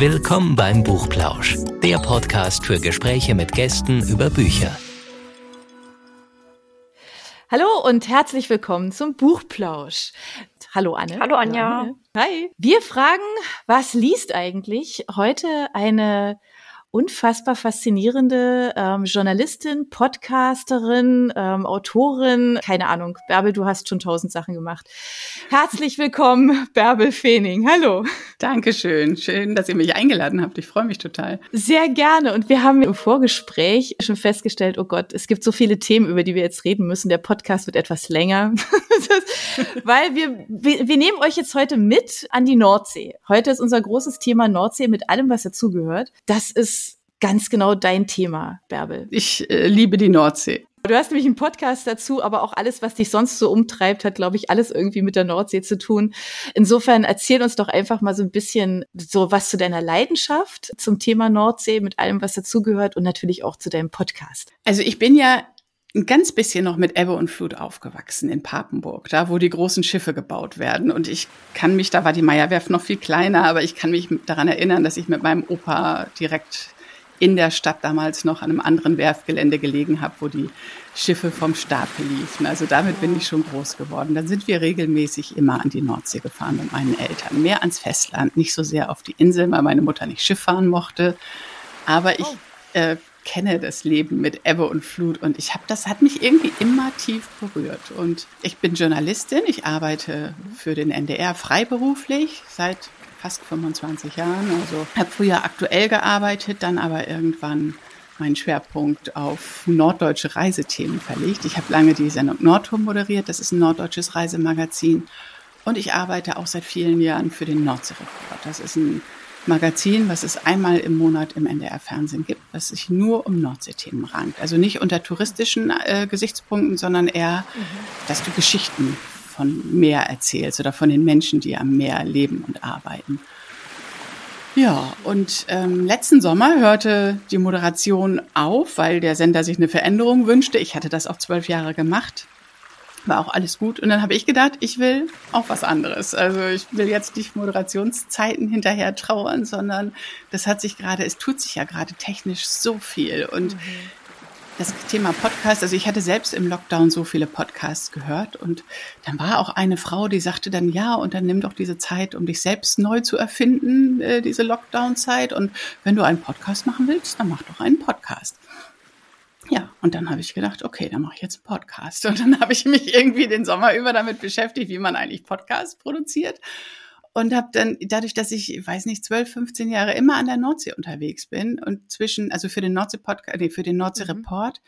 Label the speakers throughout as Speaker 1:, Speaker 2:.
Speaker 1: Willkommen beim Buchplausch, der Podcast für Gespräche mit Gästen über Bücher.
Speaker 2: Hallo und herzlich willkommen zum Buchplausch. Hallo Anne.
Speaker 3: Hallo Anja.
Speaker 2: Hi. Wir fragen, was liest eigentlich heute eine unfassbar faszinierende ähm, Journalistin, Podcasterin, ähm, Autorin, keine Ahnung. Bärbel, du hast schon tausend Sachen gemacht. Herzlich willkommen, Bärbel Feening. Hallo.
Speaker 4: Dankeschön. Schön, dass ihr mich eingeladen habt. Ich freue mich total.
Speaker 2: Sehr gerne. Und wir haben im Vorgespräch schon festgestellt, oh Gott, es gibt so viele Themen, über die wir jetzt reden müssen. Der Podcast wird etwas länger, weil wir, wir, wir nehmen euch jetzt heute mit an die Nordsee. Heute ist unser großes Thema Nordsee mit allem, was dazugehört. Das ist ganz genau dein Thema, Bärbel.
Speaker 4: Ich äh, liebe die Nordsee.
Speaker 2: Du hast nämlich einen Podcast dazu, aber auch alles, was dich sonst so umtreibt, hat, glaube ich, alles irgendwie mit der Nordsee zu tun. Insofern erzähl uns doch einfach mal so ein bisschen so was zu deiner Leidenschaft zum Thema Nordsee, mit allem, was dazugehört und natürlich auch zu deinem Podcast.
Speaker 4: Also ich bin ja ein ganz bisschen noch mit Ebbe und Flut aufgewachsen in Papenburg, da wo die großen Schiffe gebaut werden. Und ich kann mich, da war die Meierwerft noch viel kleiner, aber ich kann mich daran erinnern, dass ich mit meinem Opa direkt in der Stadt damals noch an einem anderen Werftgelände gelegen habe, wo die Schiffe vom Stapel liefen. Also damit bin ich schon groß geworden. Dann sind wir regelmäßig immer an die Nordsee gefahren mit meinen Eltern. Mehr ans Festland, nicht so sehr auf die Insel, weil meine Mutter nicht Schiff fahren mochte. Aber ich oh. äh, kenne das Leben mit Ebbe und Flut und ich habe das hat mich irgendwie immer tief berührt und ich bin Journalistin, ich arbeite für den NDR freiberuflich seit fast 25 Jahren. Also habe früher aktuell gearbeitet, dann aber irgendwann meinen Schwerpunkt auf norddeutsche Reisethemen verlegt. Ich habe lange die Sendung Nordtour moderiert, das ist ein norddeutsches Reisemagazin. Und ich arbeite auch seit vielen Jahren für den Nordsee-Report. Das ist ein Magazin, was es einmal im Monat im NDR-Fernsehen gibt, was sich nur um Nordseethemen rankt. Also nicht unter touristischen äh, Gesichtspunkten, sondern eher, mhm. dass du Geschichten von Meer erzählst oder von den Menschen, die am Meer leben und arbeiten. Ja, und ähm, letzten Sommer hörte die Moderation auf, weil der Sender sich eine Veränderung wünschte. Ich hatte das auch zwölf Jahre gemacht. War auch alles gut. Und dann habe ich gedacht, ich will auch was anderes. Also ich will jetzt nicht Moderationszeiten hinterher trauern, sondern das hat sich gerade, es tut sich ja gerade technisch so viel. Und mhm das Thema Podcast, also ich hatte selbst im Lockdown so viele Podcasts gehört und dann war auch eine Frau, die sagte dann, ja, und dann nimm doch diese Zeit, um dich selbst neu zu erfinden, äh, diese Lockdown-Zeit. Und wenn du einen Podcast machen willst, dann mach doch einen Podcast. Ja, und dann habe ich gedacht, okay, dann mache ich jetzt einen Podcast. Und dann habe ich mich irgendwie den Sommer über damit beschäftigt, wie man eigentlich Podcasts produziert und habe dann dadurch, dass ich, weiß nicht, 12, 15 Jahre immer an der Nordsee unterwegs bin und zwischen, also für den Nordsee Podcast, nee, für den Nordsee mhm. Report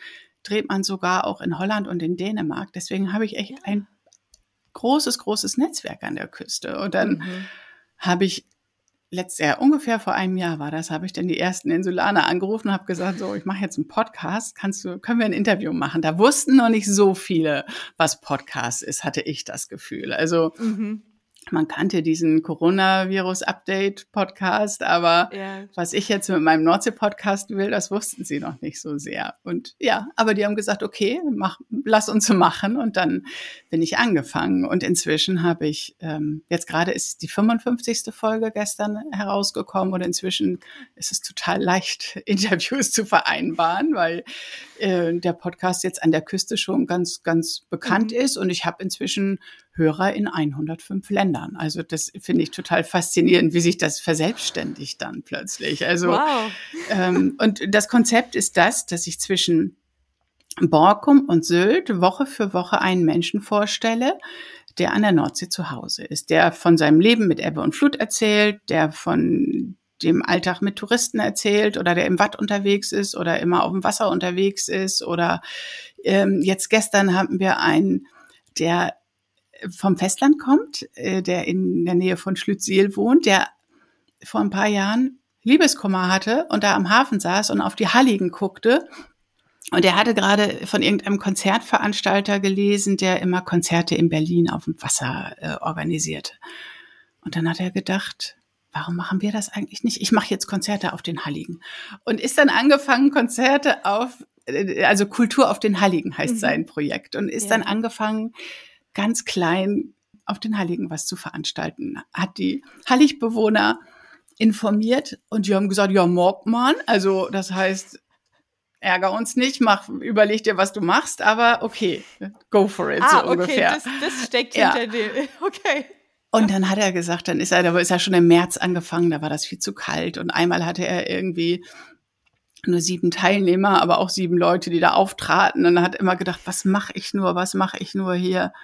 Speaker 4: dreht man sogar auch in Holland und in Dänemark. Deswegen habe ich echt ja. ein großes, großes Netzwerk an der Küste. Und dann mhm. habe ich letztes Jahr, ungefähr vor einem Jahr war das, habe ich dann die ersten Insulaner angerufen und habe gesagt, so, ich mache jetzt einen Podcast, kannst du, können wir ein Interview machen? Da wussten noch nicht so viele, was Podcast ist, hatte ich das Gefühl. Also mhm man kannte diesen Coronavirus-Update-Podcast, aber ja. was ich jetzt mit meinem Nordsee-Podcast will, das wussten sie noch nicht so sehr. Und ja, aber die haben gesagt, okay, mach, lass uns so machen. Und dann bin ich angefangen. Und inzwischen habe ich, ähm, jetzt gerade ist die 55. Folge gestern herausgekommen und inzwischen ist es total leicht, Interviews zu vereinbaren, weil äh, der Podcast jetzt an der Küste schon ganz, ganz bekannt mhm. ist. Und ich habe inzwischen Hörer in 105 Ländern. Also das finde ich total faszinierend, wie sich das verselbstständigt dann plötzlich. Also wow. ähm, und das Konzept ist das, dass ich zwischen Borkum und Sylt Woche für Woche einen Menschen vorstelle, der an der Nordsee zu Hause ist, der von seinem Leben mit Ebbe und Flut erzählt, der von dem Alltag mit Touristen erzählt oder der im Watt unterwegs ist oder immer auf dem Wasser unterwegs ist oder ähm, jetzt gestern haben wir einen, der vom Festland kommt, äh, der in der Nähe von Schlüttsiel wohnt, der vor ein paar Jahren Liebeskummer hatte und da am Hafen saß und auf die Halligen guckte. Und er hatte gerade von irgendeinem Konzertveranstalter gelesen, der immer Konzerte in Berlin auf dem Wasser äh, organisierte. Und dann hat er gedacht, warum machen wir das eigentlich nicht? Ich mache jetzt Konzerte auf den Halligen. Und ist dann angefangen, Konzerte auf, äh, also Kultur auf den Halligen heißt mhm. sein Projekt. Und ist ja. dann angefangen, ganz klein auf den Heiligen was zu veranstalten. Hat die Halligbewohner informiert und die haben gesagt, ja, Morgmann, also das heißt, ärger uns nicht, mach, überleg dir, was du machst, aber okay, go for it, ah, so okay, ungefähr.
Speaker 2: Das, das steckt ja. hinter dem, okay.
Speaker 4: Und dann hat er gesagt, dann ist er, da ist er schon im März angefangen, da war das viel zu kalt. Und einmal hatte er irgendwie nur sieben Teilnehmer, aber auch sieben Leute, die da auftraten. Und er hat immer gedacht, was mache ich nur, was mache ich nur hier,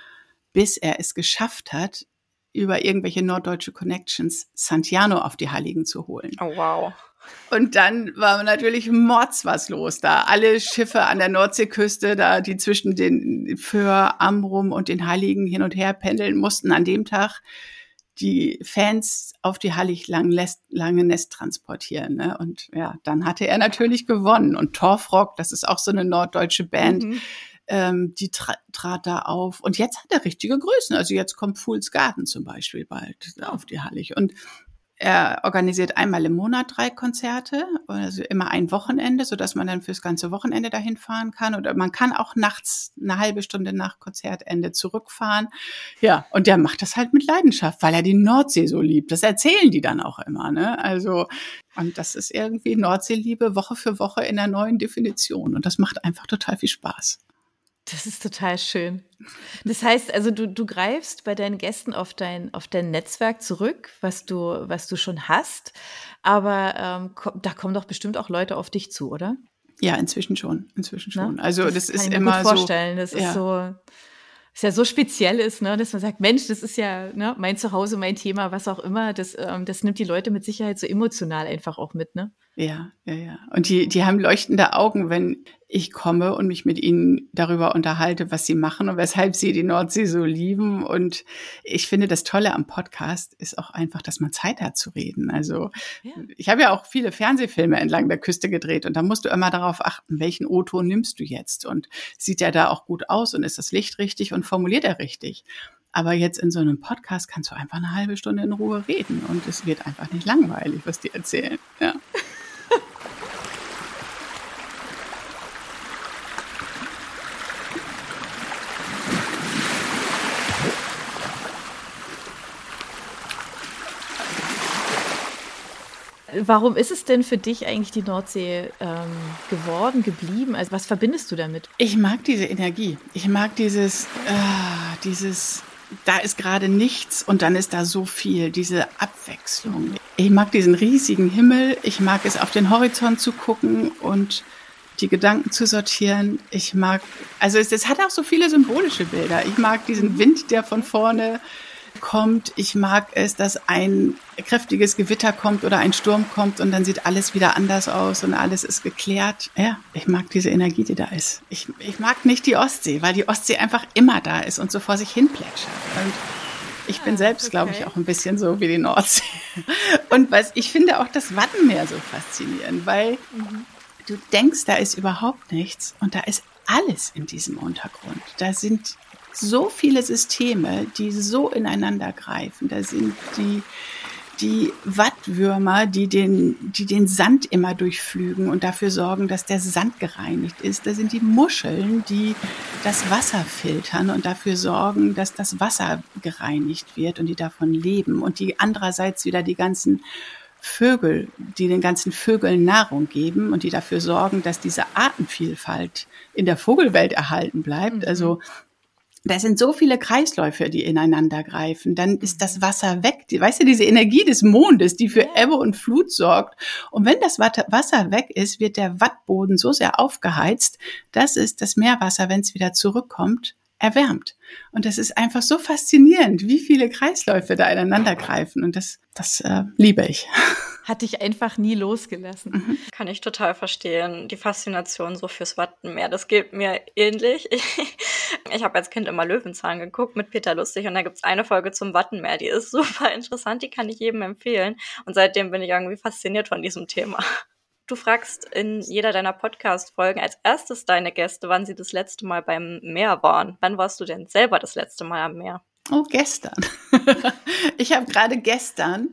Speaker 4: bis er es geschafft hat, über irgendwelche norddeutsche Connections Santiano auf die Heiligen zu holen.
Speaker 2: Oh wow.
Speaker 4: Und dann war natürlich mords was los da. Alle Schiffe an der Nordseeküste, da die zwischen den Föhr, Amrum und den Heiligen hin und her pendeln mussten an dem Tag die Fans auf die Hallig lange Nest transportieren. Ne? Und ja, dann hatte er natürlich gewonnen. Und Torfrock, das ist auch so eine norddeutsche Band, mhm. Ähm, die tra trat da auf. Und jetzt hat er richtige Größen. Also jetzt kommt Fools Garden zum Beispiel bald auf die Hallig. Und er organisiert einmal im Monat drei Konzerte, also immer ein Wochenende, so dass man dann fürs ganze Wochenende dahin fahren kann. Oder man kann auch nachts eine halbe Stunde nach Konzertende zurückfahren. Ja, und der macht das halt mit Leidenschaft, weil er die Nordsee so liebt. Das erzählen die dann auch immer. Ne? Also, und das ist irgendwie Nordseeliebe Woche für Woche in der neuen Definition. Und das macht einfach total viel Spaß.
Speaker 2: Das ist total schön. Das heißt, also du, du greifst bei deinen Gästen auf dein, auf dein Netzwerk zurück, was du, was du schon hast. Aber ähm, da kommen doch bestimmt auch Leute auf dich zu, oder?
Speaker 4: Ja, inzwischen schon. Inzwischen schon. Na? Also das, das ist ich immer
Speaker 2: mir gut vorstellen. Das ja. ist so ist ja so speziell ist, ne, dass man sagt, Mensch, das ist ja ne, mein Zuhause, mein Thema, was auch immer. Das, ähm, das nimmt die Leute mit Sicherheit so emotional einfach auch mit, ne?
Speaker 4: Ja, ja, ja. Und die, die haben leuchtende Augen, wenn ich komme und mich mit ihnen darüber unterhalte, was sie machen und weshalb sie die Nordsee so lieben. Und ich finde, das Tolle am Podcast ist auch einfach, dass man Zeit hat zu reden. Also ja. ich habe ja auch viele Fernsehfilme entlang der Küste gedreht und da musst du immer darauf achten, welchen O-Ton nimmst du jetzt und sieht er da auch gut aus und ist das Licht richtig und formuliert er richtig. Aber jetzt in so einem Podcast kannst du einfach eine halbe Stunde in Ruhe reden und es wird einfach nicht langweilig, was die erzählen. Ja.
Speaker 2: Warum ist es denn für dich eigentlich die Nordsee ähm, geworden, geblieben? Also was verbindest du damit?
Speaker 4: Ich mag diese Energie. Ich mag dieses, äh, dieses, da ist gerade nichts und dann ist da so viel, diese Abwechslung. Ich mag diesen riesigen Himmel. Ich mag es auf den Horizont zu gucken und die Gedanken zu sortieren. Ich mag, also es, es hat auch so viele symbolische Bilder. Ich mag diesen Wind, der von vorne kommt. Ich mag es, dass ein kräftiges Gewitter kommt oder ein Sturm kommt und dann sieht alles wieder anders aus und alles ist geklärt. Ja, ich mag diese Energie, die da ist. Ich, ich mag nicht die Ostsee, weil die Ostsee einfach immer da ist und so vor sich hin plätschert. Und ich bin ah, selbst, okay. glaube ich, auch ein bisschen so wie die Nordsee. Und was, ich finde auch das Wattenmeer so faszinierend, weil mhm. du denkst, da ist überhaupt nichts und da ist alles in diesem Untergrund. Da sind so viele Systeme, die so ineinander greifen. Da sind die, die Wattwürmer, die den, die den Sand immer durchflügen und dafür sorgen, dass der Sand gereinigt ist. Da sind die Muscheln, die das Wasser filtern und dafür sorgen, dass das Wasser gereinigt wird und die davon leben. Und die andererseits wieder die ganzen Vögel, die den ganzen Vögeln Nahrung geben und die dafür sorgen, dass diese Artenvielfalt in der Vogelwelt erhalten bleibt. Mhm. Also da sind so viele Kreisläufe, die ineinander greifen. Dann ist das Wasser weg. Weißt du, diese Energie des Mondes, die für Ebbe und Flut sorgt. Und wenn das Wasser weg ist, wird der Wattboden so sehr aufgeheizt, dass es das Meerwasser, wenn es wieder zurückkommt, erwärmt. Und das ist einfach so faszinierend, wie viele Kreisläufe da ineinander greifen. Und das, das äh, liebe ich.
Speaker 2: Hat dich einfach nie losgelassen. Mhm.
Speaker 3: Kann ich total verstehen. Die Faszination so fürs Wattenmeer, das geht mir ähnlich. Ich, ich habe als Kind immer Löwenzahn geguckt mit Peter Lustig und da gibt's eine Folge zum Wattenmeer, die ist super interessant, die kann ich jedem empfehlen. Und seitdem bin ich irgendwie fasziniert von diesem Thema. Du fragst in jeder deiner Podcast-Folgen als erstes deine Gäste, wann sie das letzte Mal beim Meer waren. Wann warst du denn selber das letzte Mal am Meer?
Speaker 4: Oh, gestern. ich habe gerade gestern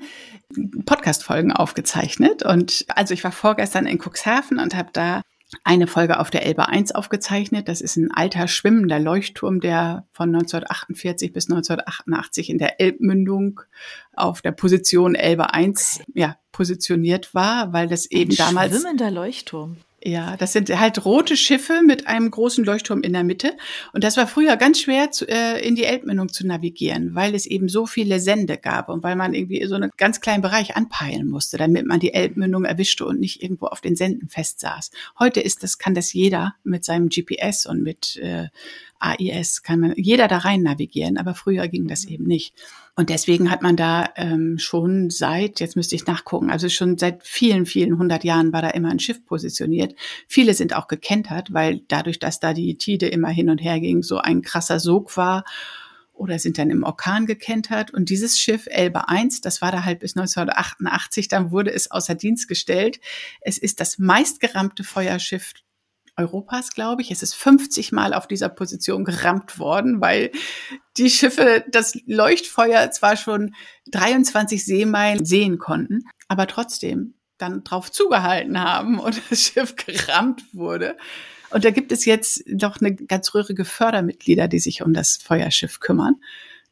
Speaker 4: Podcast-Folgen aufgezeichnet und also ich war vorgestern in Cuxhaven und habe da eine Folge auf der Elbe 1 aufgezeichnet. Das ist ein alter schwimmender Leuchtturm, der von 1948 bis 1988 in der Elbmündung auf der Position Elbe 1 ja, positioniert war, weil das eben ein damals.
Speaker 2: Schwimmender Leuchtturm.
Speaker 4: Ja, das sind halt rote Schiffe mit einem großen Leuchtturm in der Mitte. Und das war früher ganz schwer, zu, äh, in die Elbmündung zu navigieren, weil es eben so viele Sende gab und weil man irgendwie so einen ganz kleinen Bereich anpeilen musste, damit man die Elbmündung erwischte und nicht irgendwo auf den Senden festsaß. Heute ist das, kann das jeder mit seinem GPS und mit äh, AIS, kann man jeder da rein navigieren, aber früher ging das eben nicht. Und deswegen hat man da ähm, schon seit, jetzt müsste ich nachgucken, also schon seit vielen, vielen hundert Jahren war da immer ein Schiff positioniert. Viele sind auch gekentert, weil dadurch, dass da die Tide immer hin und her ging, so ein krasser Sog war oder sind dann im Orkan gekentert. Und dieses Schiff Elbe 1, das war da halt bis 1988, dann wurde es außer Dienst gestellt. Es ist das meistgerammte Feuerschiff Europas, glaube ich. Es ist 50 Mal auf dieser Position gerammt worden, weil die Schiffe das Leuchtfeuer zwar schon 23 Seemeilen sehen konnten, aber trotzdem dann drauf zugehalten haben und das Schiff gerammt wurde. Und da gibt es jetzt doch eine ganz rührige Fördermitglieder, die sich um das Feuerschiff kümmern.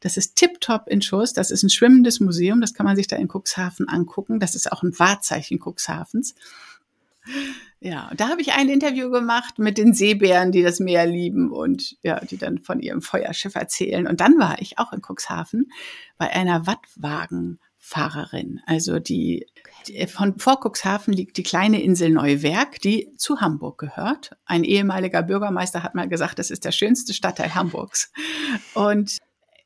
Speaker 4: Das ist Tiptop in Schuss. Das ist ein schwimmendes Museum. Das kann man sich da in Cuxhaven angucken. Das ist auch ein Wahrzeichen Cuxhavens. Ja, da habe ich ein Interview gemacht mit den Seebären, die das Meer lieben und ja, die dann von ihrem Feuerschiff erzählen. Und dann war ich auch in Cuxhaven bei einer Wattwagenfahrerin. Also die, die von vor Cuxhaven liegt die kleine Insel Neuwerk, die zu Hamburg gehört. Ein ehemaliger Bürgermeister hat mal gesagt, das ist der schönste Stadtteil Hamburgs. Und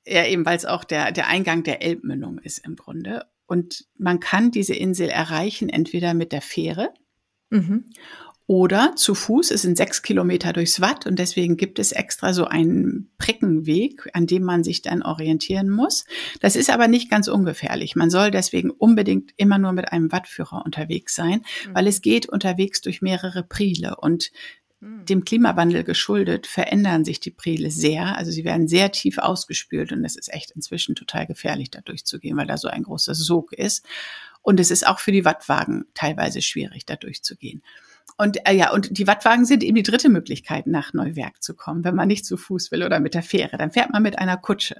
Speaker 4: ja, eben weil es auch der, der Eingang der Elbmündung ist im Grunde. Und man kann diese Insel erreichen, entweder mit der Fähre, Mhm. Oder zu Fuß, es sind sechs Kilometer durchs Watt und deswegen gibt es extra so einen Prickenweg, an dem man sich dann orientieren muss. Das ist aber nicht ganz ungefährlich. Man soll deswegen unbedingt immer nur mit einem Wattführer unterwegs sein, mhm. weil es geht unterwegs durch mehrere Priele und mhm. dem Klimawandel geschuldet verändern sich die Priele sehr. Also sie werden sehr tief ausgespült und es ist echt inzwischen total gefährlich, da durchzugehen, weil da so ein großer Sog ist. Und es ist auch für die Wattwagen teilweise schwierig, da durchzugehen. Und äh, ja, und die Wattwagen sind eben die dritte Möglichkeit, nach Neuwerk zu kommen, wenn man nicht zu Fuß will oder mit der Fähre. Dann fährt man mit einer Kutsche.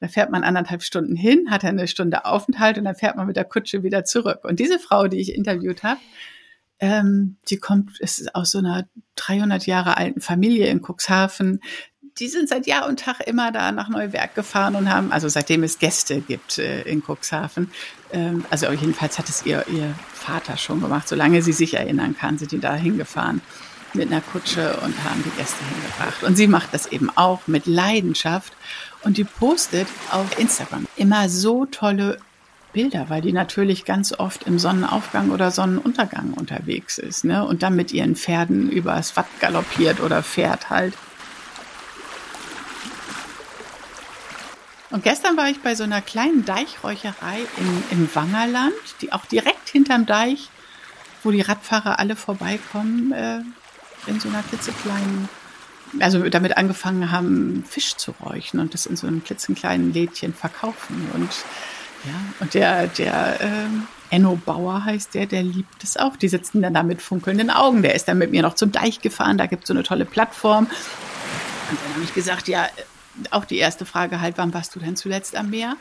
Speaker 4: Da fährt man anderthalb Stunden hin, hat eine Stunde Aufenthalt und dann fährt man mit der Kutsche wieder zurück. Und diese Frau, die ich interviewt habe, ähm, die kommt ist aus so einer 300 Jahre alten Familie in Cuxhaven die sind seit Jahr und Tag immer da nach Neuwerk gefahren und haben, also seitdem es Gäste gibt äh, in Cuxhaven, ähm, also jedenfalls hat es ihr, ihr Vater schon gemacht, solange sie sich erinnern kann, sind die da hingefahren mit einer Kutsche und haben die Gäste hingebracht. Und sie macht das eben auch mit Leidenschaft und die postet auf Instagram immer so tolle Bilder, weil die natürlich ganz oft im Sonnenaufgang oder Sonnenuntergang unterwegs ist, ne? Und dann mit ihren Pferden übers Watt galoppiert oder fährt halt. Und gestern war ich bei so einer kleinen Deichräucherei in, im Wangerland, die auch direkt hinterm Deich, wo die Radfahrer alle vorbeikommen, äh, in so einer klitzekleinen, also damit angefangen haben, Fisch zu räuchen und das in so einem klitzekleinen Lädchen verkaufen. Und ja, und der, der ähm, Enno Bauer heißt der, der liebt es auch. Die sitzen dann da mit funkelnden Augen. Der ist dann mit mir noch zum Deich gefahren, da gibt es so eine tolle Plattform. Und dann habe ich gesagt, ja, auch die erste Frage halt, wann warst du denn zuletzt am Meer?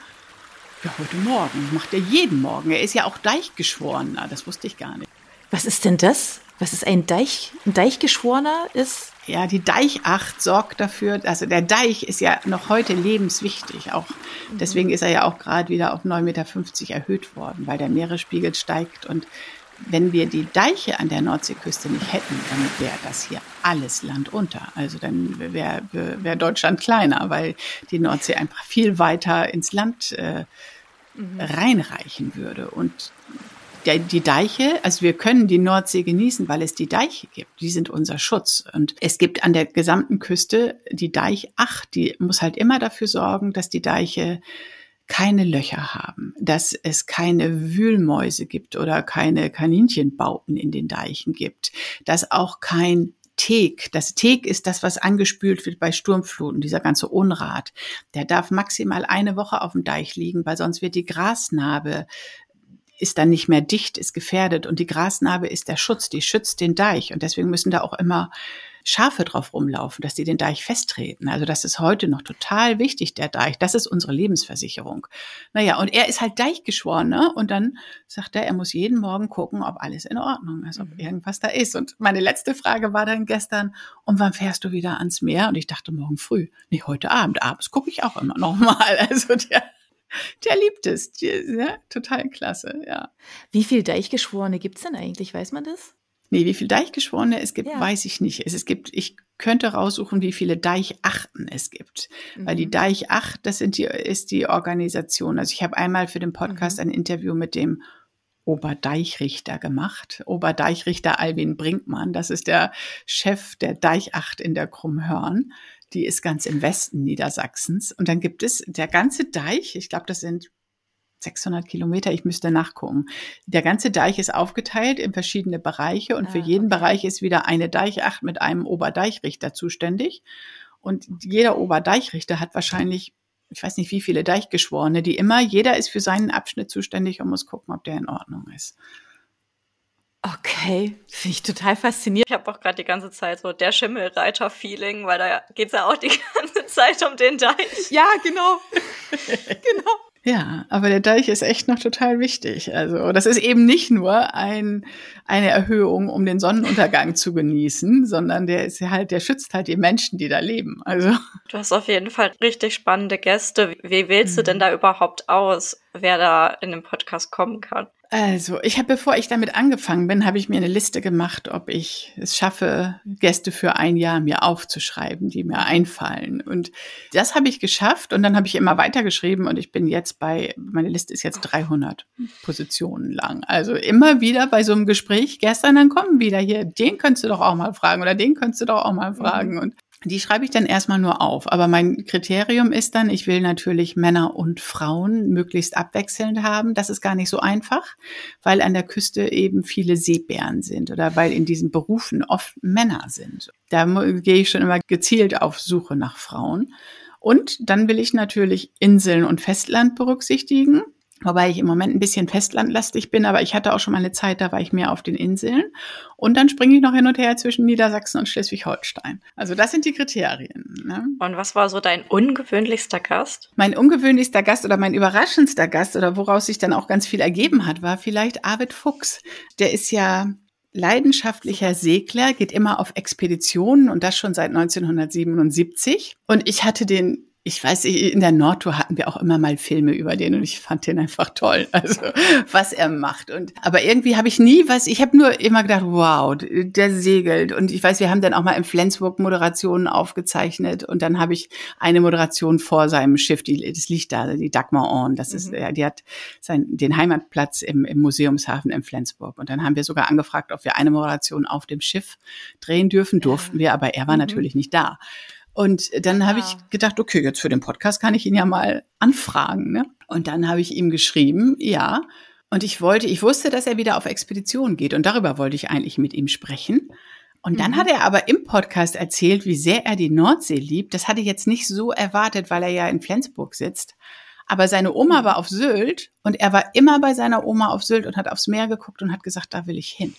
Speaker 4: Ja, heute Morgen. Macht er jeden Morgen. Er ist ja auch Deichgeschworener. Das wusste ich gar nicht.
Speaker 2: Was ist denn das? Was ist ein Deich? Ein Deichgeschworener ist?
Speaker 4: Ja, die Deichacht sorgt dafür, also der Deich ist ja noch heute lebenswichtig. Auch mhm. deswegen ist er ja auch gerade wieder auf 9,50 Meter erhöht worden, weil der Meeresspiegel steigt und wenn wir die Deiche an der Nordseeküste nicht hätten, dann wäre das hier alles Land unter. Also dann wäre wär Deutschland kleiner, weil die Nordsee einfach viel weiter ins Land äh, mhm. reinreichen würde. Und der, die Deiche, also wir können die Nordsee genießen, weil es die Deiche gibt. Die sind unser Schutz. Und es gibt an der gesamten Küste die Deichacht, die muss halt immer dafür sorgen, dass die Deiche keine Löcher haben, dass es keine Wühlmäuse gibt oder keine Kaninchenbauten in den Deichen gibt, dass auch kein Teak, das Teak ist das, was angespült wird bei Sturmfluten, dieser ganze Unrat. Der darf maximal eine Woche auf dem Deich liegen, weil sonst wird die Grasnarbe ist dann nicht mehr dicht, ist gefährdet und die Grasnarbe ist der Schutz, die schützt den Deich und deswegen müssen da auch immer Schafe drauf rumlaufen, dass die den Deich festtreten. Also das ist heute noch total wichtig, der Deich. Das ist unsere Lebensversicherung. Naja, und er ist halt Deichgeschworen, ne? Und dann sagt er, er muss jeden Morgen gucken, ob alles in Ordnung ist, ob mhm. irgendwas da ist. Und meine letzte Frage war dann gestern, und wann fährst du wieder ans Meer? Und ich dachte, morgen früh. Nee, heute Abend. Abends gucke ich auch immer noch mal. Also der, der liebt es. Ja, total klasse, ja.
Speaker 2: Wie viele Deichgeschworene gibt's denn eigentlich? Weiß man das?
Speaker 4: Nee, wie viele Deichgeschworene es gibt, ja. weiß ich nicht. Es, es gibt, ich könnte raussuchen, wie viele Deichachten es gibt. Mhm. Weil die mhm. Deichacht, das sind die, ist die Organisation. Also ich habe einmal für den Podcast mhm. ein Interview mit dem Oberdeichrichter gemacht. Oberdeichrichter Alwin Brinkmann, das ist der Chef der Deichacht in der Krummhörn. Die ist ganz im Westen Niedersachsens. Und dann gibt es der ganze Deich, ich glaube, das sind 600 Kilometer, ich müsste nachgucken. Der ganze Deich ist aufgeteilt in verschiedene Bereiche und ah, für jeden okay. Bereich ist wieder eine Deichacht mit einem Oberdeichrichter zuständig. Und jeder Oberdeichrichter hat wahrscheinlich, ich weiß nicht wie viele Deichgeschworene, die immer, jeder ist für seinen Abschnitt zuständig und muss gucken, ob der in Ordnung ist.
Speaker 2: Okay, finde ich total faszinierend.
Speaker 3: Ich habe auch gerade die ganze Zeit so der Schimmelreiter-Feeling, weil da geht es ja auch die ganze Zeit um den Deich.
Speaker 2: Ja, genau. genau.
Speaker 4: Ja, aber der Deich ist echt noch total wichtig. Also das ist eben nicht nur ein, eine Erhöhung, um den Sonnenuntergang zu genießen, sondern der ist halt, der schützt halt die Menschen, die da leben. Also
Speaker 3: du hast auf jeden Fall richtig spannende Gäste. Wie wählst mhm. du denn da überhaupt aus, wer da in den Podcast kommen kann?
Speaker 4: Also, ich habe, bevor ich damit angefangen bin, habe ich mir eine Liste gemacht, ob ich es schaffe, Gäste für ein Jahr mir aufzuschreiben, die mir einfallen. Und das habe ich geschafft und dann habe ich immer weitergeschrieben und ich bin jetzt bei, meine Liste ist jetzt 300 Positionen lang. Also immer wieder bei so einem Gespräch, gestern dann kommen wieder hier, den könntest du doch auch mal fragen oder den könntest du doch auch mal fragen. Mhm. Und die schreibe ich dann erstmal nur auf. Aber mein Kriterium ist dann, ich will natürlich Männer und Frauen möglichst abwechselnd haben. Das ist gar nicht so einfach, weil an der Küste eben viele Seebären sind oder weil in diesen Berufen oft Männer sind. Da gehe ich schon immer gezielt auf Suche nach Frauen. Und dann will ich natürlich Inseln und Festland berücksichtigen. Wobei ich im Moment ein bisschen festlandlastig bin, aber ich hatte auch schon mal eine Zeit, da war ich mehr auf den Inseln. Und dann springe ich noch hin und her zwischen Niedersachsen und Schleswig-Holstein. Also das sind die Kriterien. Ne?
Speaker 3: Und was war so dein ungewöhnlichster Gast?
Speaker 4: Mein ungewöhnlichster Gast oder mein überraschendster Gast oder woraus sich dann auch ganz viel ergeben hat, war vielleicht Arvid Fuchs. Der ist ja leidenschaftlicher Segler, geht immer auf Expeditionen und das schon seit 1977. Und ich hatte den ich weiß, in der Nordtour hatten wir auch immer mal Filme über den und ich fand den einfach toll, also was er macht. Und aber irgendwie habe ich nie was, ich habe nur immer gedacht, wow, der segelt. Und ich weiß, wir haben dann auch mal in Flensburg Moderationen aufgezeichnet und dann habe ich eine Moderation vor seinem Schiff, die, das liegt da, die Dagmar Orn, das ist, mhm. ja, die hat sein, den Heimatplatz im, im Museumshafen in Flensburg. Und dann haben wir sogar angefragt, ob wir eine Moderation auf dem Schiff drehen dürfen, durften wir, aber er war mhm. natürlich nicht da. Und dann habe ich gedacht, okay, jetzt für den Podcast kann ich ihn ja mal anfragen. Ne? Und dann habe ich ihm geschrieben, ja. Und ich wollte, ich wusste, dass er wieder auf Expedition geht und darüber wollte ich eigentlich mit ihm sprechen. Und dann mhm. hat er aber im Podcast erzählt, wie sehr er die Nordsee liebt. Das hatte ich jetzt nicht so erwartet, weil er ja in Flensburg sitzt. Aber seine Oma mhm. war auf Sylt und er war immer bei seiner Oma auf Sylt und hat aufs Meer geguckt und hat gesagt, da will ich hin.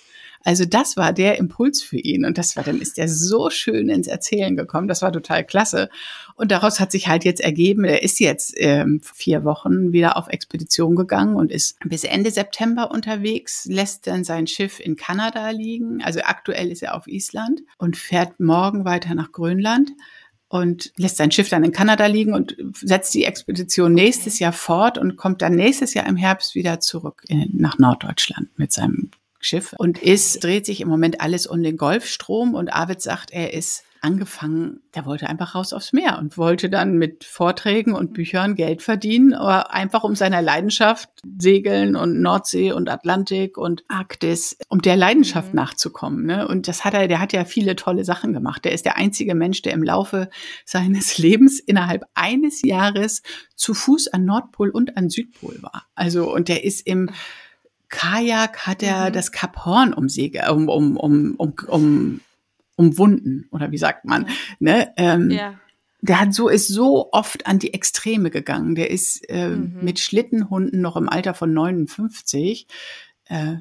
Speaker 4: Also das war der Impuls für ihn und das war dann ist er so schön ins Erzählen gekommen. Das war total klasse und daraus hat sich halt jetzt ergeben. Er ist jetzt ähm, vier Wochen wieder auf Expedition gegangen und ist bis Ende September unterwegs. Lässt dann sein Schiff in Kanada liegen. Also aktuell ist er auf Island und fährt morgen weiter nach Grönland und lässt sein Schiff dann in Kanada liegen und setzt die Expedition nächstes Jahr fort und kommt dann nächstes Jahr im Herbst wieder zurück in, nach Norddeutschland mit seinem Schiff und ist, dreht sich im Moment alles um den Golfstrom und Arvid sagt, er ist angefangen, der wollte einfach raus aufs Meer und wollte dann mit Vorträgen und Büchern Geld verdienen, aber einfach um seiner Leidenschaft Segeln und Nordsee und Atlantik und Arktis, um der Leidenschaft mhm. nachzukommen. Ne? Und das hat er, der hat ja viele tolle Sachen gemacht. Der ist der einzige Mensch, der im Laufe seines Lebens innerhalb eines Jahres zu Fuß an Nordpol und an Südpol war. Also, und der ist im Kajak hat er mhm. das Kap Horn umsegelt, um, um, um, um, um, umwunden, oder wie sagt man. Ne? Ähm, ja. der hat so, ist so oft an die Extreme gegangen. Der ist äh, mhm. mit Schlittenhunden noch im Alter von 59 äh,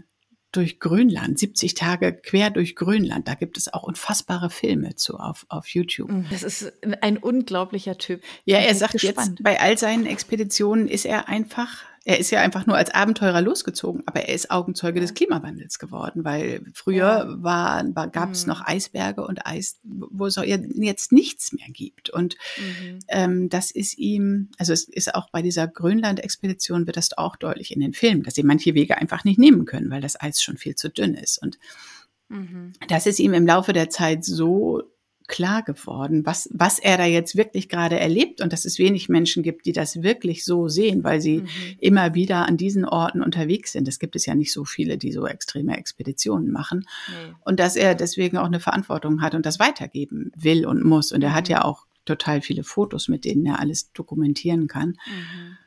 Speaker 4: durch Grönland, 70 Tage quer durch Grönland. Da gibt es auch unfassbare Filme zu auf, auf YouTube.
Speaker 2: Mhm. Das ist ein unglaublicher Typ.
Speaker 4: Ja, er sagt gespannt. jetzt, bei all seinen Expeditionen ist er einfach er ist ja einfach nur als Abenteurer losgezogen, aber er ist Augenzeuge des Klimawandels geworden, weil früher war, war, gab es mhm. noch Eisberge und Eis, wo es jetzt nichts mehr gibt. Und mhm. ähm, das ist ihm, also es ist auch bei dieser Grönland-Expedition wird das auch deutlich in den Filmen, dass sie manche Wege einfach nicht nehmen können, weil das Eis schon viel zu dünn ist. Und mhm. das ist ihm im Laufe der Zeit so klar geworden, was, was er da jetzt wirklich gerade erlebt und dass es wenig Menschen gibt, die das wirklich so sehen, weil sie mhm. immer wieder an diesen Orten unterwegs sind. Es gibt es ja nicht so viele, die so extreme Expeditionen machen. Nee. Und dass er deswegen auch eine Verantwortung hat und das weitergeben will und muss. Und er hat mhm. ja auch total viele Fotos, mit denen er alles dokumentieren kann. Mhm.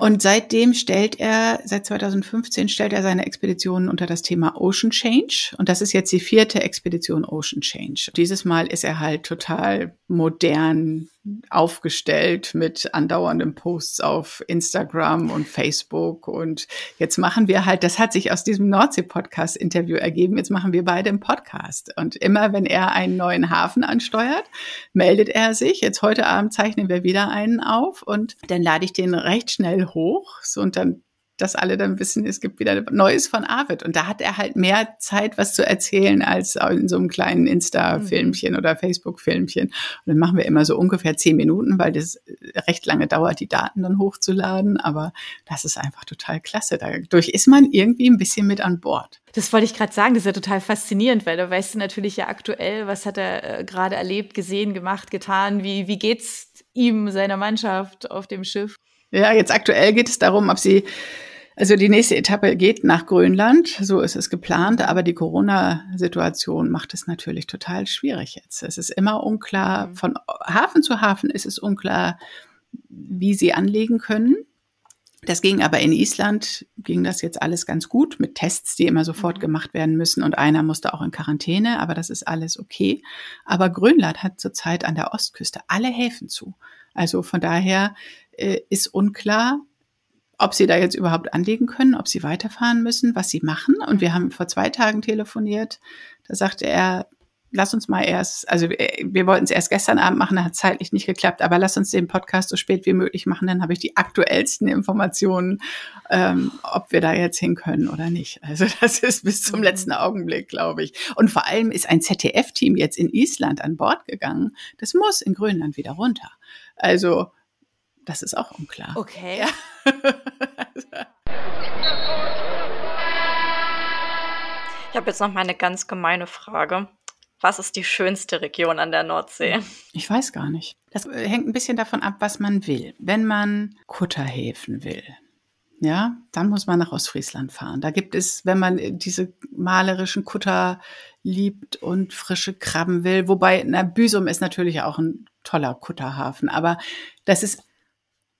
Speaker 4: Und seitdem stellt er, seit 2015 stellt er seine Expeditionen unter das Thema Ocean Change. Und das ist jetzt die vierte Expedition Ocean Change. Dieses Mal ist er halt total modern aufgestellt mit andauernden Posts auf Instagram und Facebook. Und jetzt machen wir halt, das hat sich aus diesem Nordsee-Podcast-Interview ergeben, jetzt machen wir beide einen Podcast. Und immer wenn er einen neuen Hafen ansteuert, meldet er sich. Jetzt heute Abend zeichnen wir wieder einen auf und dann lade ich den recht schnell hoch. So, und dann dass alle dann wissen, es gibt wieder Neues von Arvid. Und da hat er halt mehr Zeit, was zu erzählen, als in so einem kleinen Insta-Filmchen mhm. oder Facebook-Filmchen. Und dann machen wir immer so ungefähr zehn Minuten, weil das recht lange dauert, die Daten dann hochzuladen. Aber das ist einfach total klasse. Dadurch ist man irgendwie ein bisschen mit an Bord.
Speaker 2: Das wollte ich gerade sagen, das ist ja total faszinierend, weil da weißt du natürlich ja aktuell, was hat er äh, gerade erlebt, gesehen, gemacht, getan, wie, wie geht's ihm, seiner Mannschaft auf dem Schiff?
Speaker 4: Ja, jetzt aktuell geht es darum, ob sie, also die nächste Etappe geht nach Grönland, so ist es geplant, aber die Corona-Situation macht es natürlich total schwierig jetzt. Es ist immer unklar, mhm. von Hafen zu Hafen ist es unklar, wie sie anlegen können. Das ging aber in Island, ging das jetzt alles ganz gut mit Tests, die immer sofort mhm. gemacht werden müssen und einer musste auch in Quarantäne, aber das ist alles okay. Aber Grönland hat zurzeit an der Ostküste alle Häfen zu. Also von daher äh, ist unklar, ob sie da jetzt überhaupt anlegen können, ob sie weiterfahren müssen, was sie machen. Und wir haben vor zwei Tagen telefoniert. Da sagte er, lass uns mal erst, also wir, wir wollten es erst gestern Abend machen, da hat zeitlich nicht geklappt, aber lass uns den Podcast so spät wie möglich machen, dann habe ich die aktuellsten Informationen, ähm, ob wir da jetzt hin können oder nicht. Also das ist bis zum mhm. letzten Augenblick, glaube ich. Und vor allem ist ein ZDF-Team jetzt in Island an Bord gegangen. Das muss in Grönland wieder runter. Also das ist auch unklar.
Speaker 2: Okay.
Speaker 3: Ja. ich habe jetzt noch mal eine ganz gemeine Frage. Was ist die schönste Region an der Nordsee?
Speaker 4: Ich weiß gar nicht. Das hängt ein bisschen davon ab, was man will. Wenn man Kutterhäfen will, ja, dann muss man nach Ostfriesland fahren. Da gibt es, wenn man diese malerischen Kutter liebt und frische Krabben will, wobei, na, Büsum ist natürlich auch ein toller Kutterhafen, aber das ist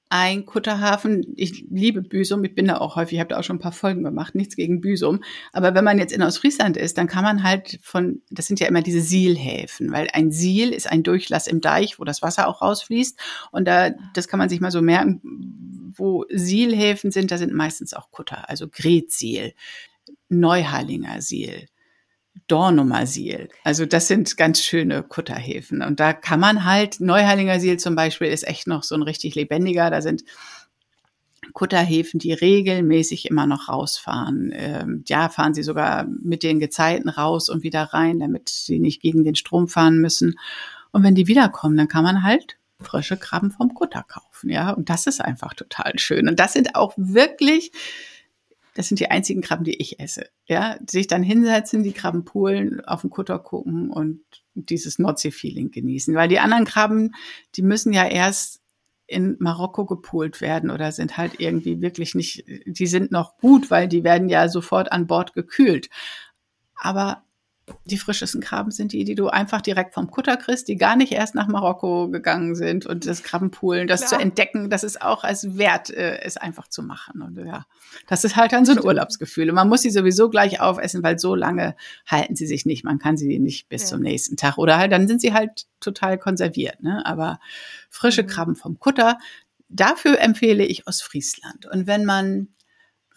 Speaker 4: ein Kutterhafen. Ich liebe Büsum, ich bin da auch häufig, ich habe da auch schon ein paar Folgen gemacht, nichts gegen Büsum. Aber wenn man jetzt in Ostfriesland ist, dann kann man halt von, das sind ja immer diese Sielhäfen, weil ein Siel ist ein Durchlass im Deich, wo das Wasser auch rausfließt. Und da, das kann man sich mal so merken, wo Sielhäfen sind, da sind meistens auch Kutter, also Gretsiel, Neuharlinger Siel. Dornumersiel. Also das sind ganz schöne Kutterhäfen. Und da kann man halt, Neuheilinger Siel zum Beispiel ist echt noch so ein richtig lebendiger. Da sind Kutterhäfen, die regelmäßig immer noch rausfahren. Ähm, ja, fahren sie sogar mit den Gezeiten raus und wieder rein, damit sie nicht gegen den Strom fahren müssen. Und wenn die wiederkommen, dann kann man halt frische Krabben vom Kutter kaufen. Ja, und das ist einfach total schön. Und das sind auch wirklich das sind die einzigen Krabben, die ich esse. Ja, sich dann hinsetzen, die Krabben poolen, auf den Kutter gucken und dieses Nordsee-Feeling genießen. Weil die anderen Krabben, die müssen ja erst in Marokko gepoolt werden oder sind halt irgendwie wirklich nicht, die sind noch gut, weil die werden ja sofort an Bord gekühlt. Aber Die frischesten Krabben sind die, die du einfach direkt vom Kutter kriegst, die gar nicht erst nach Marokko gegangen sind und das Krabbenpoolen, das Klar. zu entdecken, das ist auch als wert, äh, es einfach zu machen. Und ja, das ist halt dann so ein Urlaubsgefühl. Und man muss sie sowieso gleich aufessen, weil so lange halten sie sich nicht. Man kann sie nicht bis ja. zum nächsten Tag. Oder halt, dann sind sie halt total konserviert. Ne? Aber frische mhm. Krabben vom Kutter, dafür empfehle ich Ostfriesland. Und wenn man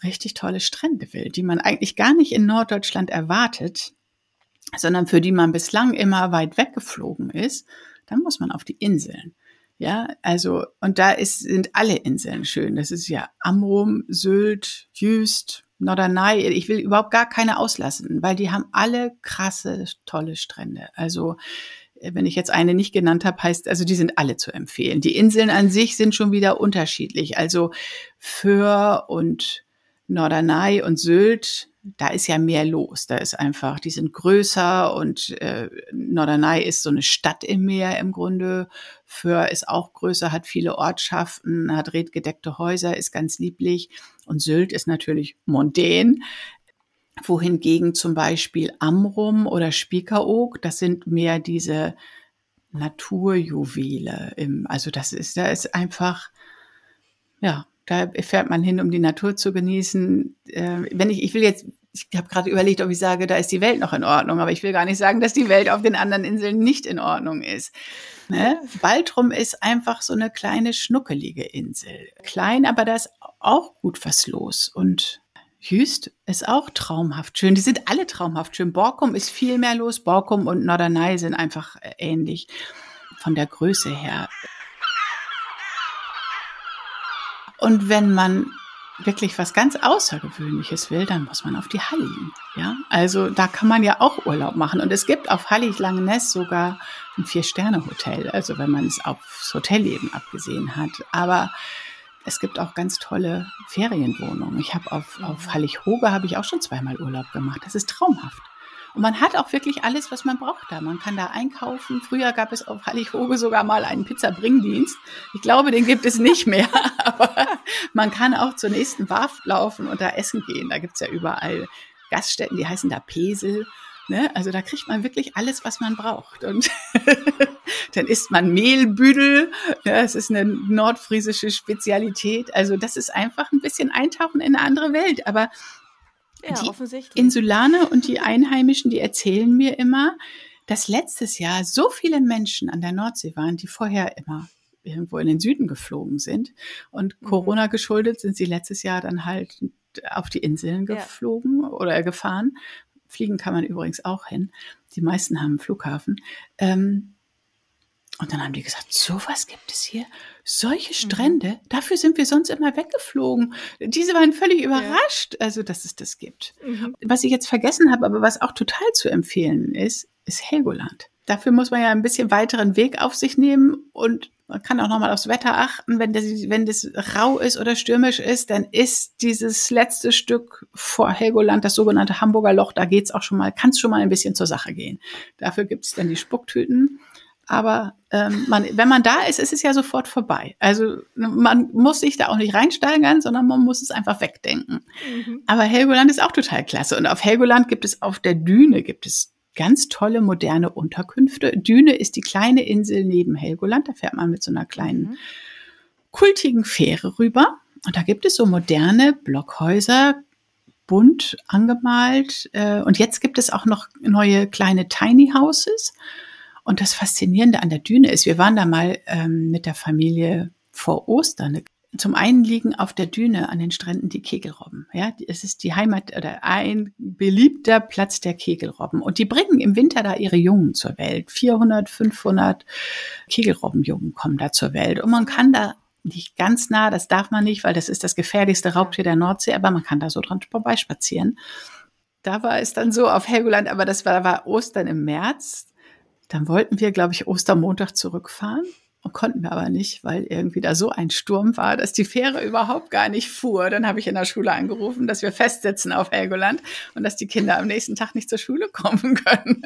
Speaker 4: richtig tolle Strände will, die man eigentlich gar nicht in Norddeutschland erwartet, sondern für die man bislang immer weit weggeflogen ist, dann muss man auf die Inseln. Ja, also, und da ist, sind alle Inseln schön. Das ist ja Amrum, Sylt, Jüst, Norderney. Ich will überhaupt gar keine auslassen, weil die haben alle krasse, tolle Strände. Also, wenn ich jetzt eine nicht genannt habe, heißt, also die sind alle zu empfehlen. Die Inseln an sich sind schon wieder unterschiedlich. Also Föhr und Norderney und Sylt, da ist ja mehr los. Da ist einfach, die sind größer und äh, Norderney ist so eine Stadt im Meer im Grunde. Föhr ist auch größer, hat viele Ortschaften, hat redgedeckte Häuser, ist ganz lieblich. Und Sylt ist natürlich mondän wohingegen zum Beispiel Amrum oder Spiekeroog, das sind mehr diese Naturjuwele. Im, also das ist, da ist einfach, ja, da fährt man hin, um die Natur zu genießen. Äh, wenn ich, ich will jetzt, ich habe gerade überlegt, ob ich sage, da ist die Welt noch in Ordnung, aber ich will gar nicht sagen, dass die Welt auf den anderen Inseln nicht in Ordnung ist. Ne? Baltrum ist einfach so eine kleine, schnuckelige Insel. Klein, aber da ist auch gut was los. Und Jüst ist auch traumhaft schön. Die sind alle traumhaft schön. Borkum ist viel mehr los. Borkum und Norderney sind einfach äh, ähnlich von der Größe her. Und wenn man wirklich was ganz Außergewöhnliches will, dann muss man auf die Halligen. Ja, also da kann man ja auch Urlaub machen. Und es gibt auf Hallig Langeness sogar ein Vier-Sterne-Hotel. Also wenn man es aufs Hotelleben abgesehen hat. Aber es gibt auch ganz tolle Ferienwohnungen. Ich habe auf, auf Hallig-Hoge habe ich auch schon zweimal Urlaub gemacht. Das ist traumhaft. Und man hat auch wirklich alles, was man braucht da. Man kann da einkaufen. Früher gab es auf Hallighoge sogar mal einen Pizza-Bringdienst. Ich glaube, den gibt es nicht mehr. Aber man kann auch zur nächsten Warft laufen und da essen gehen. Da gibt's ja überall Gaststätten, die heißen da Pesel. Ne? Also da kriegt man wirklich alles, was man braucht. Und dann isst man Mehlbüdel. Ja, es ist eine nordfriesische Spezialität. Also das ist einfach ein bisschen eintauchen in eine andere Welt. Aber
Speaker 2: ja, die offensichtlich.
Speaker 4: Insulaner und die Einheimischen, die erzählen mir immer, dass letztes Jahr so viele Menschen an der Nordsee waren, die vorher immer irgendwo in den Süden geflogen sind. Und mhm. Corona geschuldet sind sie letztes Jahr dann halt auf die Inseln geflogen ja. oder gefahren. Fliegen kann man übrigens auch hin. Die meisten haben einen Flughafen. Ähm, und dann haben die gesagt, sowas gibt es hier, solche mhm. Strände, mhm. dafür sind wir sonst immer weggeflogen. Diese waren völlig überrascht, ja. also dass es das gibt. Mhm. Was ich jetzt vergessen habe, aber was auch total zu empfehlen ist, ist Helgoland. Dafür muss man ja ein bisschen weiteren Weg auf sich nehmen und man kann auch nochmal aufs Wetter achten. Wenn das, wenn das rau ist oder stürmisch ist, dann ist dieses letzte Stück vor Helgoland, das sogenannte Hamburger Loch, da geht's auch schon mal, kann es schon mal ein bisschen zur Sache gehen. Dafür gibt's dann die Spucktüten aber ähm, man, wenn man da ist, ist es ja sofort vorbei. Also man muss sich da auch nicht reinsteigern, sondern man muss es einfach wegdenken. Mhm. Aber Helgoland ist auch total klasse. Und auf Helgoland gibt es auf der Düne gibt es ganz tolle moderne Unterkünfte. Düne ist die kleine Insel neben Helgoland. Da fährt man mit so einer kleinen mhm. kultigen Fähre rüber. Und da gibt es so moderne Blockhäuser, bunt angemalt. Äh, und jetzt gibt es auch noch neue kleine Tiny Houses. Und das Faszinierende an der Düne ist, wir waren da mal ähm, mit der Familie vor Ostern. Zum einen liegen auf der Düne an den Stränden die Kegelrobben. Ja, es ist die Heimat oder ein beliebter Platz der Kegelrobben. Und die bringen im Winter da ihre Jungen zur Welt. 400, 500 Kegelrobbenjungen kommen da zur Welt. Und man kann da nicht ganz nah, das darf man nicht, weil das ist das gefährlichste Raubtier der Nordsee, aber man kann da so dran vorbeispazieren. Da war es dann so auf Helgoland, aber das war, war Ostern im März. Dann wollten wir, glaube ich, Ostermontag zurückfahren und konnten wir aber nicht, weil irgendwie da so ein Sturm war, dass die Fähre überhaupt gar nicht fuhr. Dann habe ich in der Schule angerufen, dass wir festsitzen auf Helgoland und dass die Kinder am nächsten Tag nicht zur Schule kommen können.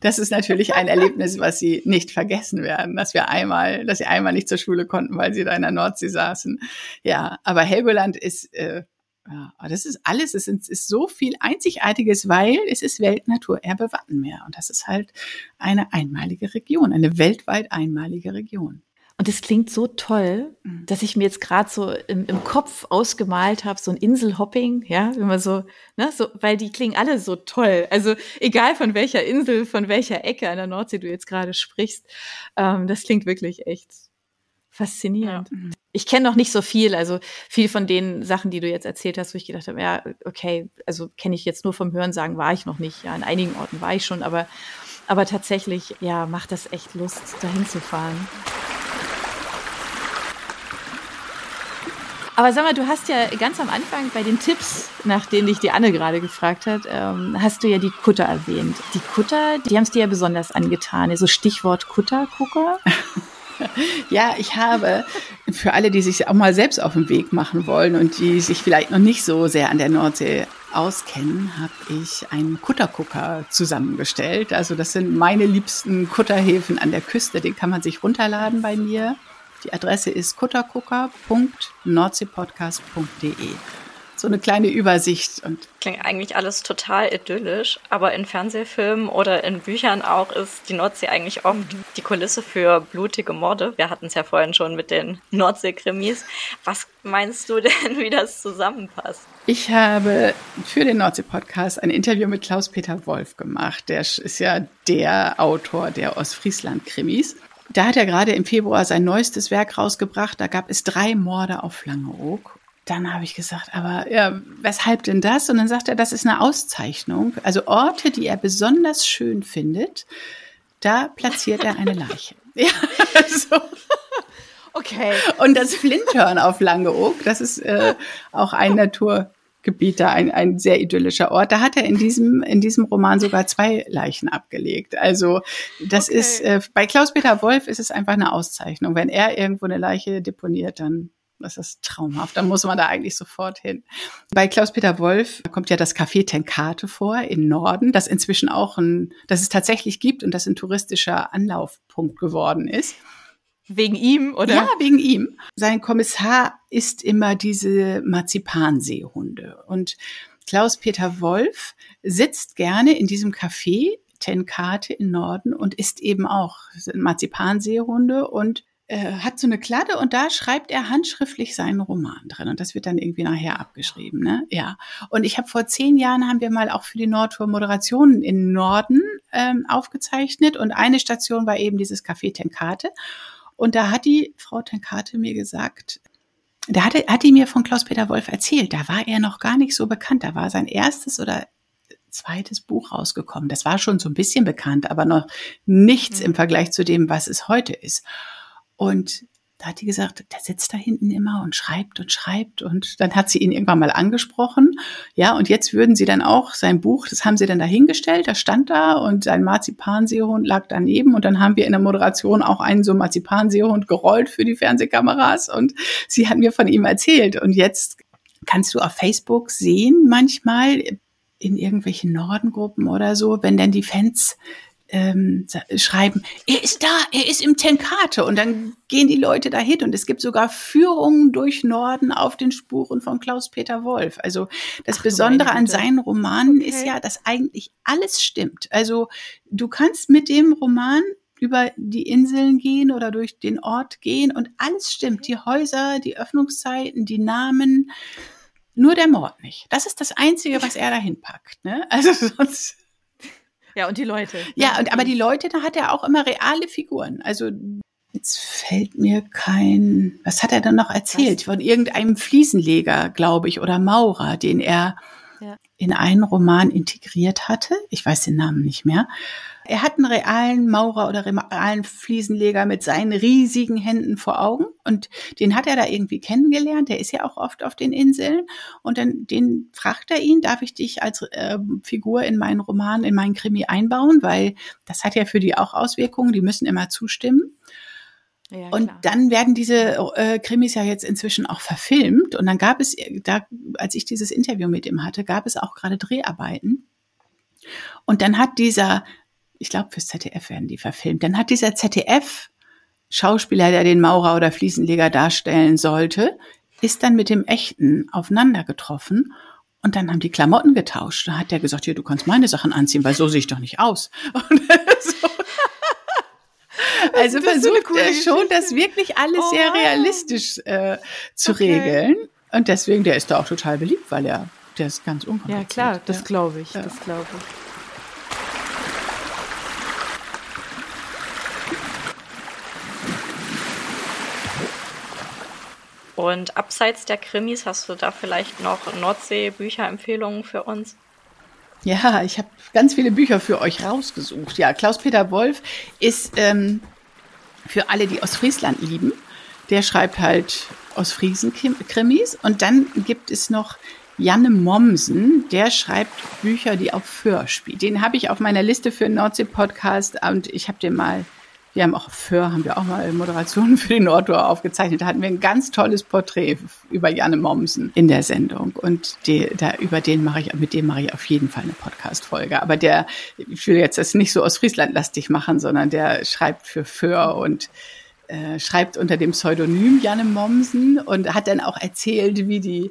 Speaker 4: Das ist natürlich ein Erlebnis, was sie nicht vergessen werden, dass wir einmal, dass sie einmal nicht zur Schule konnten, weil sie da in der Nordsee saßen. Ja, aber Helgoland ist äh, Ja, das ist alles, es ist, ist, so viel Einzigartiges, weil es ist Weltnaturerbe Wattenmeer. Und das ist halt eine einmalige Region, eine weltweit einmalige Region.
Speaker 2: Und es klingt so toll, mhm. dass ich mir jetzt gerade so im, im, Kopf ausgemalt habe, so ein Inselhopping, ja, wenn man so, ne, so, weil die klingen alle so toll. Also egal von welcher Insel, von welcher Ecke an der Nordsee du jetzt gerade sprichst, ähm, das klingt wirklich echt faszinierend. Ja. Ich kenne noch nicht so viel, also viel von den Sachen, die du jetzt erzählt hast, wo ich gedacht habe, ja, okay, also kenne ich jetzt nur vom Hören sagen, war ich noch nicht. Ja, an einigen Orten war ich schon, aber, aber tatsächlich, ja, macht das echt Lust, dahin zu fahren. Aber sag mal, du hast ja ganz am Anfang bei den Tipps, nach denen dich die Anne gerade gefragt hat, ähm, hast du ja die Kutter erwähnt. Die Kutter, die haben es dir ja besonders angetan. Also Stichwort Kuttergucker.
Speaker 4: Ja, ich habe für alle, die sich auch mal selbst auf den Weg machen wollen und die sich vielleicht noch nicht so sehr an der Nordsee auskennen, habe ich einen Kuttergucker zusammengestellt. Also das sind meine liebsten Kutterhäfen an der Küste. Den kann man sich runterladen bei mir. Die Adresse ist kuttergucker.nordseepodcast.de so eine kleine Übersicht. Und
Speaker 3: Klingt eigentlich alles total idyllisch, aber in Fernsehfilmen oder in Büchern auch ist die Nordsee eigentlich oft die Kulisse für blutige Morde. Wir hatten es ja vorhin schon mit den Nordsee-Krimis. Was meinst du denn, wie das zusammenpasst?
Speaker 4: Ich habe für den Nordsee-Podcast ein Interview mit Klaus-Peter Wolf gemacht. Der ist ja der Autor der Ostfriesland-Krimis. Da hat er gerade im Februar sein neuestes Werk rausgebracht. Da gab es drei Morde auf Langeoog dann habe ich gesagt, aber ja, weshalb denn das? Und dann sagt er, das ist eine Auszeichnung. Also Orte, die er besonders schön findet, da platziert er eine Leiche. ja, so. Okay. Und das Flinthörn auf Langeoog, das ist äh, auch ein Naturgebiet da, ein, ein sehr idyllischer Ort. Da hat er in diesem, in diesem Roman sogar zwei Leichen abgelegt. Also das okay. ist, äh, bei Klaus-Peter Wolf ist es einfach eine Auszeichnung. Wenn er irgendwo eine Leiche deponiert, dann das ist traumhaft. Da muss man da eigentlich sofort hin. Bei Klaus-Peter Wolf kommt ja das Café Tenkate vor in Norden, das inzwischen auch ein, das es tatsächlich gibt und das ein touristischer Anlaufpunkt geworden ist.
Speaker 2: Wegen ihm, oder?
Speaker 4: Ja, wegen ihm. Sein Kommissar ist immer diese Marzipanseehunde. Und Klaus-Peter Wolf sitzt gerne in diesem Café Tenkate in Norden und ist eben auch Marzipanseehunde und äh, hat so eine Kladde und da schreibt er handschriftlich seinen Roman drin und das wird dann irgendwie nachher abgeschrieben, ne? Ja. Und ich habe vor zehn Jahren haben wir mal auch für die Nordtour Moderationen in Norden ähm, aufgezeichnet und eine Station war eben dieses Café Tenkate und da hat die Frau Tenkate mir gesagt, da hatte, hat die mir von Klaus-Peter Wolf erzählt, da war er noch gar nicht so bekannt, da war sein erstes oder zweites Buch rausgekommen. Das war schon so ein bisschen bekannt, aber noch nichts mhm. im Vergleich zu dem, was es heute ist. Und da hat die gesagt, der sitzt da hinten immer und schreibt und schreibt. Und dann hat sie ihn irgendwann mal angesprochen. Ja, und jetzt würden sie dann auch sein Buch, das haben sie dann dahingestellt, das stand da und sein Marzipanseehund lag daneben. Und dann haben wir in der Moderation auch einen so Marzipanseehund gerollt für die Fernsehkameras. Und sie hat mir von ihm erzählt. Und jetzt kannst du auf Facebook sehen, manchmal in irgendwelchen Nordengruppen oder so, wenn dann die Fans ähm, schreiben, er ist da, er ist im Tenkate und dann gehen die Leute dahin und es gibt sogar Führungen durch Norden auf den Spuren von Klaus-Peter Wolf. Also das Ach, Besondere an seinen Romanen okay. ist ja, dass eigentlich alles stimmt. Also du kannst mit dem Roman über die Inseln gehen oder durch den Ort gehen und alles stimmt. Die Häuser, die Öffnungszeiten, die Namen, nur der Mord nicht. Das ist das Einzige, was er dahin packt. Ne? Also sonst
Speaker 2: ja, und die Leute.
Speaker 4: Ja, und aber die Leute, da hat er auch immer reale Figuren. Also jetzt fällt mir kein, was hat er dann noch erzählt? Was? Von irgendeinem Fliesenleger, glaube ich, oder Maurer, den er ja. in einen Roman integriert hatte. Ich weiß den Namen nicht mehr. Er hat einen realen Maurer oder realen Fliesenleger mit seinen riesigen Händen vor Augen und den hat er da irgendwie kennengelernt. Der ist ja auch oft auf den Inseln und dann den fragt er ihn, darf ich dich als äh, Figur in meinen Roman, in meinen Krimi einbauen, weil das hat ja für die auch Auswirkungen. Die müssen immer zustimmen. Ja, und dann werden diese äh, Krimis ja jetzt inzwischen auch verfilmt. Und dann gab es, da, als ich dieses Interview mit ihm hatte, gab es auch gerade Dreharbeiten. Und dann hat dieser ich glaube, fürs ZDF werden die verfilmt. Dann hat dieser ZDF Schauspieler, der den Maurer oder Fliesenleger darstellen sollte, ist dann mit dem echten aufeinander getroffen und dann haben die Klamotten getauscht. Da hat der gesagt, hier, du kannst meine Sachen anziehen, weil so sehe ich doch nicht aus. so. Also versucht er schon, das wirklich alles oh. sehr realistisch äh, zu okay. regeln. Und deswegen, der ist da auch total beliebt, weil er, der ist ganz unkompliziert.
Speaker 2: Ja, klar, das glaube ich, ja. das glaube ich.
Speaker 3: Und abseits der Krimis hast du da vielleicht noch Nordsee-Bücherempfehlungen für uns?
Speaker 4: Ja, ich habe ganz viele Bücher für euch rausgesucht. Ja, Klaus-Peter Wolf ist ähm, für alle, die Ostfriesland lieben. Der schreibt halt Ostfriesen-Krimis. Und dann gibt es noch Janne Mommsen, der schreibt Bücher, die auf Föhr spielen. Den habe ich auf meiner Liste für Nordsee-Podcast und ich habe den mal wir haben auch für, haben wir auch mal Moderationen für die Nordtour aufgezeichnet. Da hatten wir ein ganz tolles Porträt über Janne Mommsen in der Sendung. Und die, da, über den mache ich, mit dem mache ich auf jeden Fall eine Podcast-Folge. Aber der, ich will jetzt das nicht so aus Friesland lastig machen, sondern der schreibt für Für und äh, schreibt unter dem Pseudonym Janne Mommsen und hat dann auch erzählt, wie die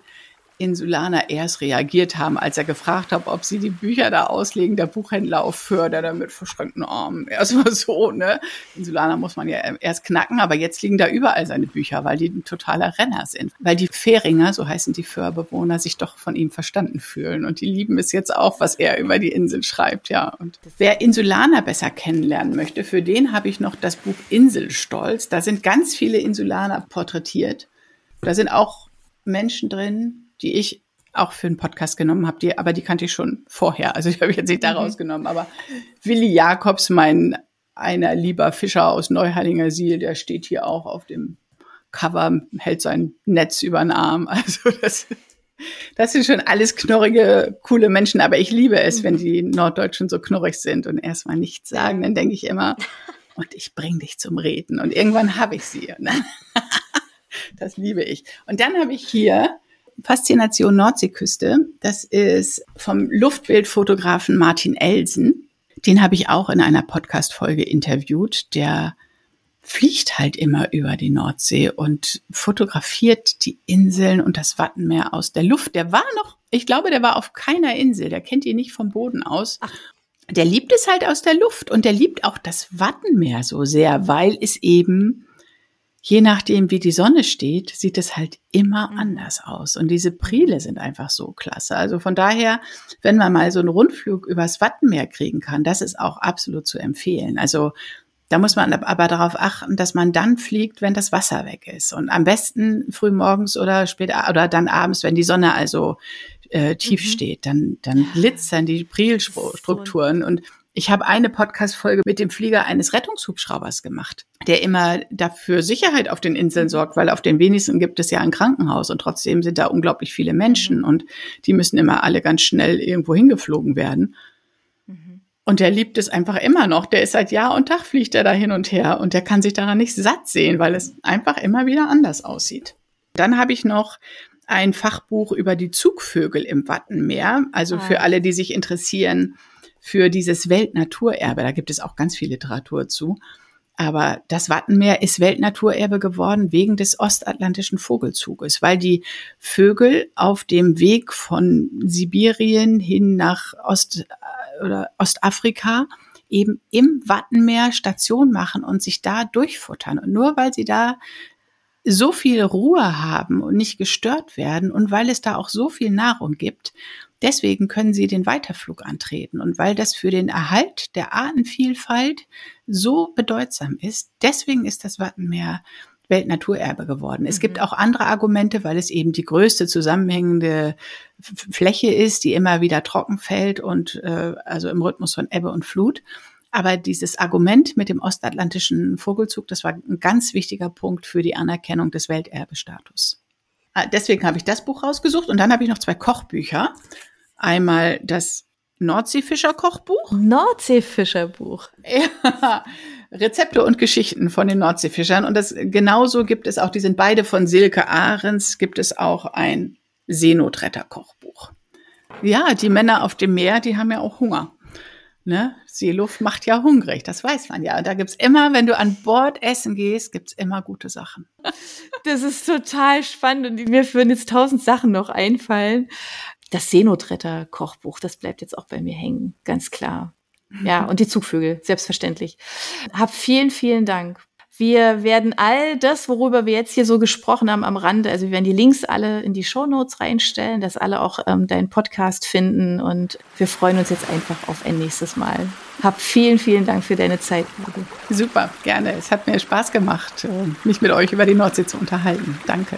Speaker 4: Insulaner erst reagiert haben, als er gefragt hat, ob sie die Bücher da auslegen, der Buchhändler auf Förder mit verschränkten Armen. Erstmal so, ne? Insulaner muss man ja erst knacken, aber jetzt liegen da überall seine Bücher, weil die ein totaler Renner sind. Weil die Fähringer, so heißen die Förbewohner, sich doch von ihm verstanden fühlen. Und die lieben es jetzt auch, was er über die Insel schreibt, ja. Und wer Insulaner besser kennenlernen möchte, für den habe ich noch das Buch Inselstolz. Da sind ganz viele Insulaner porträtiert. Da sind auch Menschen drin, die ich auch für einen Podcast genommen habe, die, aber die kannte ich schon vorher. Also ich habe jetzt nicht daraus mhm. genommen, aber Willi Jakobs, mein einer lieber Fischer aus Neuheilinger Siel, der steht hier auch auf dem Cover, hält sein Netz über den Arm. Also das, das sind schon alles knorrige, coole Menschen, aber ich liebe es, mhm. wenn die Norddeutschen so knorrig sind und erstmal nichts sagen, dann denke ich immer, und ich bring dich zum Reden und irgendwann habe ich sie. Das liebe ich. Und dann habe ich hier Faszination Nordseeküste. Das ist vom Luftbildfotografen Martin Elsen. Den habe ich auch in einer Podcast-Folge interviewt. Der fliegt halt immer über die Nordsee und fotografiert die Inseln und das Wattenmeer aus der Luft. Der war noch, ich glaube, der war auf keiner Insel. Der kennt die nicht vom Boden aus. Ach. Der liebt es halt aus der Luft und der liebt auch das Wattenmeer so sehr, weil es eben je nachdem, wie die Sonne steht, sieht es halt immer mhm. anders aus. Und diese Prile sind einfach so klasse. Also von daher, wenn man mal so einen Rundflug übers Wattenmeer kriegen kann, das ist auch absolut zu empfehlen. Also da muss man aber darauf achten, dass man dann fliegt, wenn das Wasser weg ist. Und am besten früh morgens oder später oder dann abends, wenn die Sonne also äh, tief mhm. steht, dann, dann glitzern die Prilstrukturen. Und ich habe eine Podcast-Folge mit dem Flieger eines Rettungshubschraubers gemacht, der immer dafür Sicherheit auf den Inseln sorgt, weil auf den wenigsten gibt es ja ein Krankenhaus und trotzdem sind da unglaublich viele Menschen mhm. und die müssen immer alle ganz schnell irgendwo hingeflogen werden. Mhm. Und der liebt es einfach immer noch. Der ist seit Jahr und Tag fliegt er da hin und her und der kann sich daran nicht satt sehen, weil es einfach immer wieder anders aussieht. Dann habe ich noch ein Fachbuch über die Zugvögel im Wattenmeer. Also für ah. alle, die sich interessieren, für dieses Weltnaturerbe. Da gibt es auch ganz viel Literatur zu. Aber das Wattenmeer ist Weltnaturerbe geworden wegen des ostatlantischen Vogelzuges, weil die Vögel auf dem Weg von Sibirien hin nach Ost äh, oder Ostafrika eben im Wattenmeer Station machen und sich da durchfuttern. Und nur weil sie da so viel Ruhe haben und nicht gestört werden und weil es da auch so viel Nahrung gibt, Deswegen können sie den Weiterflug antreten. Und weil das für den Erhalt der Artenvielfalt so bedeutsam ist, deswegen ist das Wattenmeer Weltnaturerbe geworden. Es mhm. gibt auch andere Argumente, weil es eben die größte zusammenhängende Fläche ist, die immer wieder trocken fällt und äh, also im Rhythmus von Ebbe und Flut. Aber dieses Argument mit dem ostatlantischen Vogelzug, das war ein ganz wichtiger Punkt für die Anerkennung des Welterbestatus. Ah, deswegen habe ich das Buch rausgesucht und dann habe ich noch zwei Kochbücher. Einmal das Nordseefischer-Kochbuch.
Speaker 2: Nordseefischerbuch.
Speaker 4: Ja, Rezepte und Geschichten von den Nordseefischern. Und das genauso gibt es auch, die sind beide von Silke Ahrens, gibt es auch ein Seenotretter-Kochbuch. Ja, die Männer auf dem Meer, die haben ja auch Hunger. Ne? Seeluft macht ja hungrig, das weiß man ja. Da gibt's immer, wenn du an Bord essen gehst, gibt's immer gute Sachen.
Speaker 2: Das ist total spannend und mir würden jetzt tausend Sachen noch einfallen. Das Seenotretter-Kochbuch, das bleibt jetzt auch bei mir hängen, ganz klar. Ja, und die Zugvögel, selbstverständlich. Hab vielen, vielen Dank. Wir werden all das, worüber wir jetzt hier so gesprochen haben am Rande, also wir werden die Links alle in die Show Notes reinstellen, dass alle auch ähm, deinen Podcast finden und wir freuen uns jetzt einfach auf ein nächstes Mal. Hab vielen, vielen Dank für deine Zeit.
Speaker 4: Super, gerne. Es hat mir Spaß gemacht, äh, mich mit euch über die Nordsee zu unterhalten. Danke.